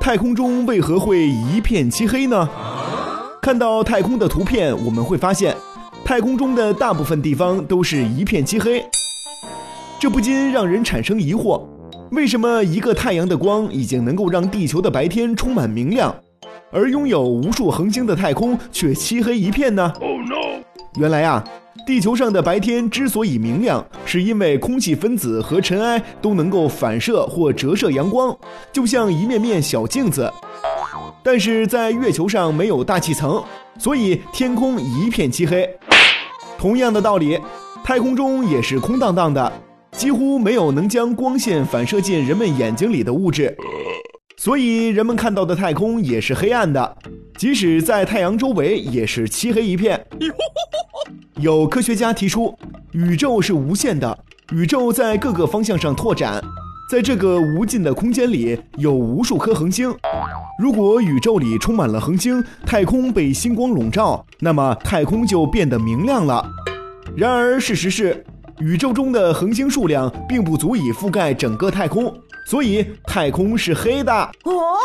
太空中为何会一片漆黑呢？看到太空的图片，我们会发现，太空中的大部分地方都是一片漆黑。这不禁让人产生疑惑：为什么一个太阳的光已经能够让地球的白天充满明亮，而拥有无数恒星的太空却漆黑一片呢？原来啊，地球上的白天之所以明亮，是因为空气分子和尘埃都能够反射或折射阳光，就像一面面小镜子。但是在月球上没有大气层，所以天空一片漆黑。同样的道理，太空中也是空荡荡的，几乎没有能将光线反射进人们眼睛里的物质，所以人们看到的太空也是黑暗的，即使在太阳周围也是漆黑一片。有科学家提出，宇宙是无限的，宇宙在各个方向上拓展。在这个无尽的空间里，有无数颗恒星。如果宇宙里充满了恒星，太空被星光笼罩，那么太空就变得明亮了。然而，事实是，宇宙中的恒星数量并不足以覆盖整个太空，所以太空是黑的。哦。